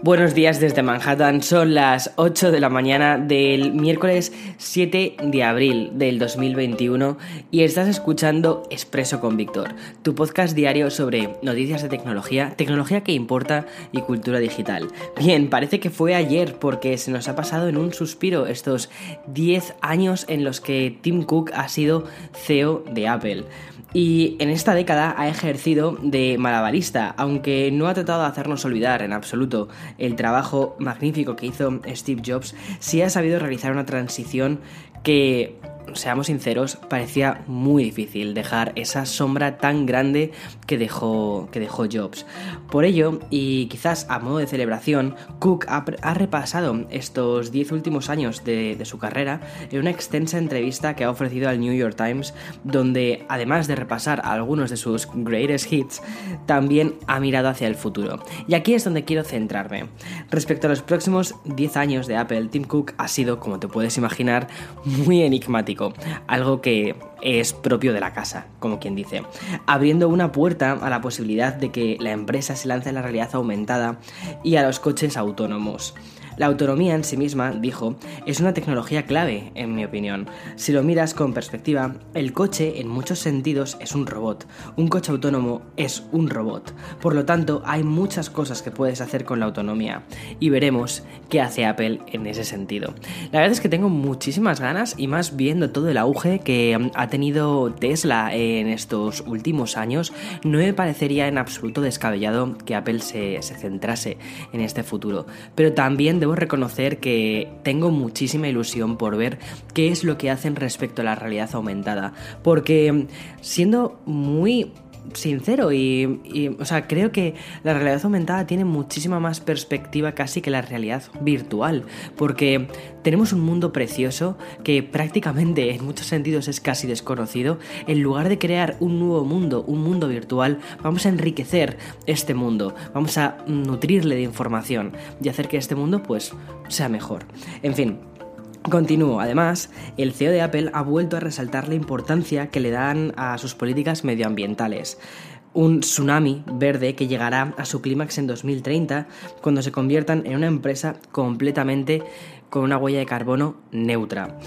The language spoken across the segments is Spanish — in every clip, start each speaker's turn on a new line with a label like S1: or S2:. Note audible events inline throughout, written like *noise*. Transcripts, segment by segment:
S1: Buenos días desde Manhattan, son las 8 de la mañana del miércoles 7 de abril del 2021 y estás escuchando Expreso con Víctor, tu podcast diario sobre noticias de tecnología, tecnología que importa y cultura digital. Bien, parece que fue ayer porque se nos ha pasado en un suspiro estos 10 años en los que Tim Cook ha sido CEO de Apple. Y en esta década ha ejercido de malabarista, aunque no ha tratado de hacernos olvidar en absoluto el trabajo magnífico que hizo Steve Jobs, sí ha sabido realizar una transición que seamos sinceros, parecía muy difícil dejar esa sombra tan grande que dejó, que dejó Jobs. Por ello, y quizás a modo de celebración, Cook ha, repasado estos 10 últimos años de, de, su carrera en una extensa entrevista que ha ofrecido al New York Times, donde además de repasar algunos de sus greatest hits, también ha mirado hacia el futuro. Y aquí es donde quiero centrarme. Respecto a los próximos 10 años de Apple, Tim Cook ha sido, como te puedes imaginar, muy enigmático algo que es propio de la casa, como quien dice, abriendo una puerta a la posibilidad de que la empresa se lance a la realidad aumentada y a los coches autónomos. La autonomía en sí misma, dijo, es una tecnología clave, en mi opinión. Si lo miras con perspectiva, el coche en muchos sentidos es un robot. Un coche autónomo es un robot. Por lo tanto, hay muchas cosas que puedes hacer con la autonomía. Y veremos qué hace Apple en ese sentido. La verdad es que tengo muchísimas ganas y más viendo todo el auge que ha tenido Tesla en estos últimos años, no me parecería en absoluto descabellado que Apple se, se centrase en este futuro. Pero también debo reconocer que tengo muchísima ilusión por ver qué es lo que hacen respecto a la realidad aumentada. Porque siendo muy sincero y, o sea, creo que la realidad aumentada tiene muchísima más perspectiva casi que la realidad virtual, porque tenemos un mundo precioso que prácticamente en muchos sentidos es casi desconocido. En lugar de crear un nuevo mundo, un mundo virtual, vamos a enriquecer este mundo, vamos a nutrirle de información y hacer que este mundo pues sea mejor. En fin, Continúo. Además, el CEO de Apple ha vuelto a resaltar la importancia que le dan a sus políticas medioambientales. Un tsunami verde que llegará a su clímax en 2030 cuando se conviertan en una empresa completamente con una huella de carbono neutra.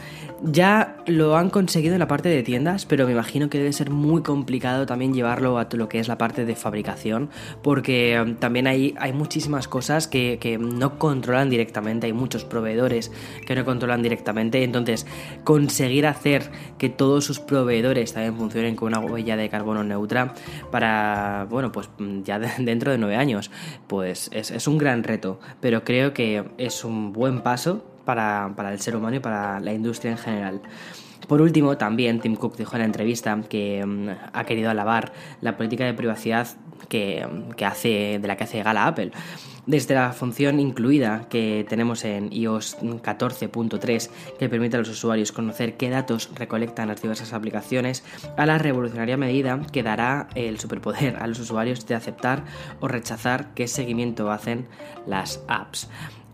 S1: Ya lo han conseguido en la parte de tiendas, pero me imagino que debe ser muy complicado también llevarlo a lo que es la parte de fabricación, porque um, también hay, hay muchísimas cosas que, que, no controlan directamente, hay muchos proveedores que no controlan directamente, entonces conseguir hacer que todos sus proveedores también funcionen con una huella de carbono neutra para, bueno, pues ya *laughs* dentro de nueve años, pues es, es un gran reto, pero creo que es un buen paso para, el ser humano y para la industria en general. Por último, también Tim Cook dijo en la entrevista que mm, ha querido alabar la política de privacidad que, que, hace, de la que hace gala Apple. Desde la función incluida que tenemos en iOS 14.3 que permite a los usuarios conocer qué datos recolectan las diversas aplicaciones, a la revolucionaria medida que dará el superpoder a los usuarios de aceptar o rechazar qué seguimiento hacen las apps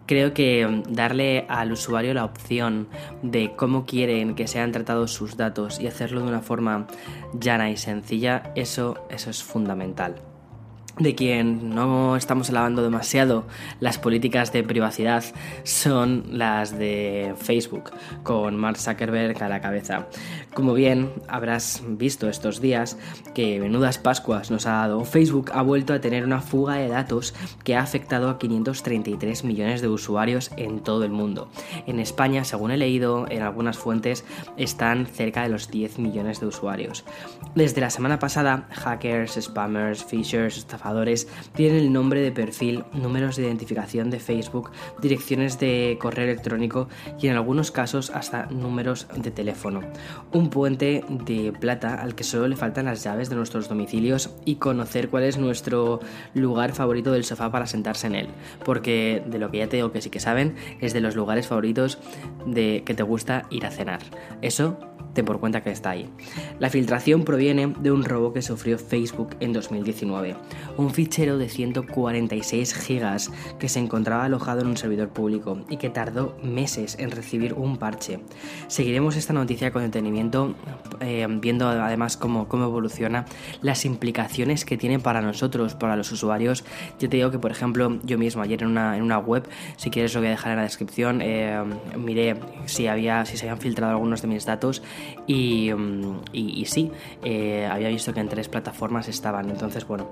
S1: creo que mm, darle al usuario la opción de cómo quieren que sean tratados sus datos y hacerlo de una forma llana y sencilla, eso, eso es fundamental de quien no estamos alabando demasiado las políticas de privacidad son las de Facebook, con Mark Zuckerberg a la cabeza. Como bien habrás visto estos días, que menudas Pascuas nos ha dado, Facebook ha vuelto a tener una fuga de datos que ha afectado a 533 millones de usuarios en todo el mundo. En España, según he leído en algunas fuentes, están cerca de los 10 millones de usuarios. Desde la semana pasada, hackers, spammers, phishers, estafadores, tienen el nombre de perfil, números de identificación de Facebook, direcciones de correo electrónico y en algunos casos hasta números de teléfono. Un puente de plata al que solo le faltan las llaves de nuestros domicilios y conocer cuál es nuestro lugar favorito del sofá para sentarse en él. Porque de lo que ya te digo que sí que saben es de los lugares favoritos de que te gusta ir a cenar. Eso por cuenta que está ahí. La filtración proviene de un robo que sufrió Facebook en 2019, un fichero de 146 gigas que se encontraba alojado en un servidor público y que tardó meses en recibir un parche. Seguiremos esta noticia con detenimiento, eh, viendo además cómo, cómo evoluciona, las implicaciones que tiene para nosotros, para los usuarios. Yo te digo que, por ejemplo, yo mismo ayer en una, en una web, si quieres lo voy a dejar en la descripción, eh, miré si, había, si se habían filtrado algunos de mis datos Mm, y, sí, eh, había visto que en tres plataformas estaban. Entonces, bueno,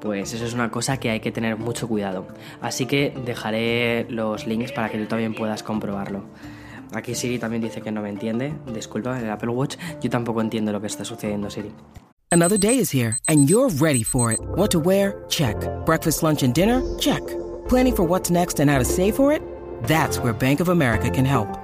S1: pues eso es una cosa que hay que tener mucho cuidado. Así que dejaré los links para que tú también puedas comprobarlo. Aquí Siri también dice que no me entiende. Disculpa, el Apple Watch. Yo tampoco entiendo lo que está sucediendo, Siri.
S2: Another day is here and you're ready for it. What to wear? Check. Breakfast, lunch and dinner? Check. Planning for what's next and how to save for it? That's where Bank of America can help.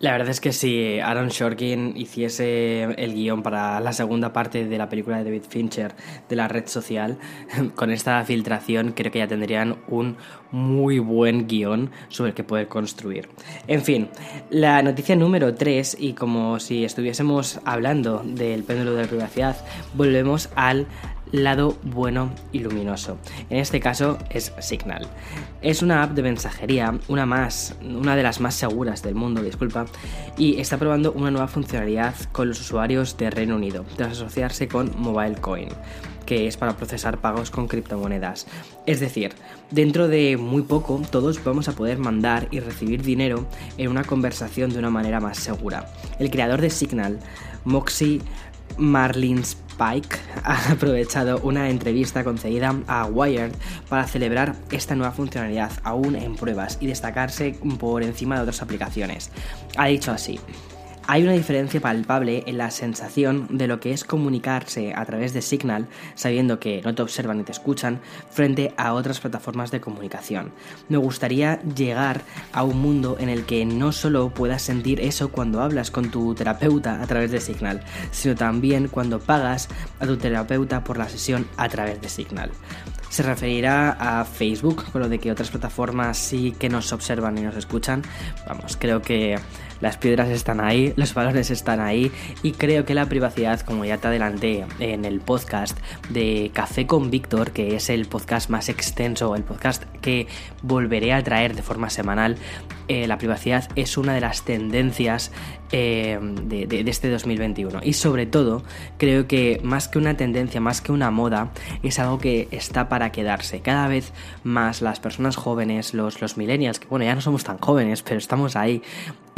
S1: La verdad es que si Aaron Shorkin hiciese el guion para la segunda parte de la película de David Fincher de la red social, *laughs* con esta filtración creo que ya tendrían un muy buen guion sobre el que poder construir. En fin, la noticia número 3, y como si estuviésemos hablando del péndulo de privacidad, volvemos al lado bueno y luminoso. En este caso es Signal. Es una app de mensajería, una más, una de las más seguras del mundo, disculpa, y está probando una nueva funcionalidad con los usuarios de Reino Unido, tras asociarse con MobileCoin que es para procesar pagos con criptomonedas. Es decir, dentro de muy poco todos vamos a poder mandar y recibir dinero en una conversación de una manera más segura. El creador de Signal, Moxie Marlins Pike ha *laughs* aprovechado una entrevista concedida a Wired para celebrar esta nueva funcionalidad aún en pruebas y destacarse por encima de otras aplicaciones. Ha dicho así. Hay una diferencia palpable en la sensación de lo que es comunicarse a través de Signal, sabiendo que no te observan ni te escuchan, frente a otras plataformas de comunicación. Me gustaría llegar a un mundo en el que no solo puedas sentir eso cuando hablas con tu terapeuta a través de Signal, sino también cuando pagas a tu terapeuta por la sesión a través de Signal. Se referirá a Facebook, con lo de que otras plataformas sí que nos observan y nos escuchan. Vamos, creo que las piedras están ahí, los valores están ahí y creo que la privacidad, como ya te adelanté en el podcast de Café con Víctor, que es el podcast más extenso, el podcast que volveré a traer de forma semanal, eh, la privacidad es una de las tendencias eh, de, este 2021. Y sobre todo, creo que más que una tendencia, más que una moda, es algo que está para quedarse. Cada vez más las personas jóvenes, los, los millennials, que bueno, ya no somos tan jóvenes, pero estamos ahí,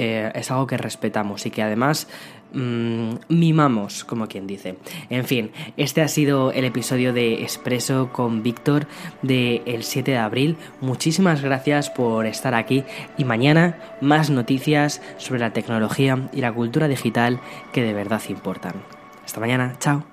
S1: eh, es algo que respetamos y que además Mm, mimamos, como quien dice. En fin, este ha sido el episodio de Expreso con Víctor del 7 de abril. Muchísimas gracias por estar aquí y mañana más noticias sobre la tecnología y la cultura digital que de verdad importan. Hasta mañana, chao.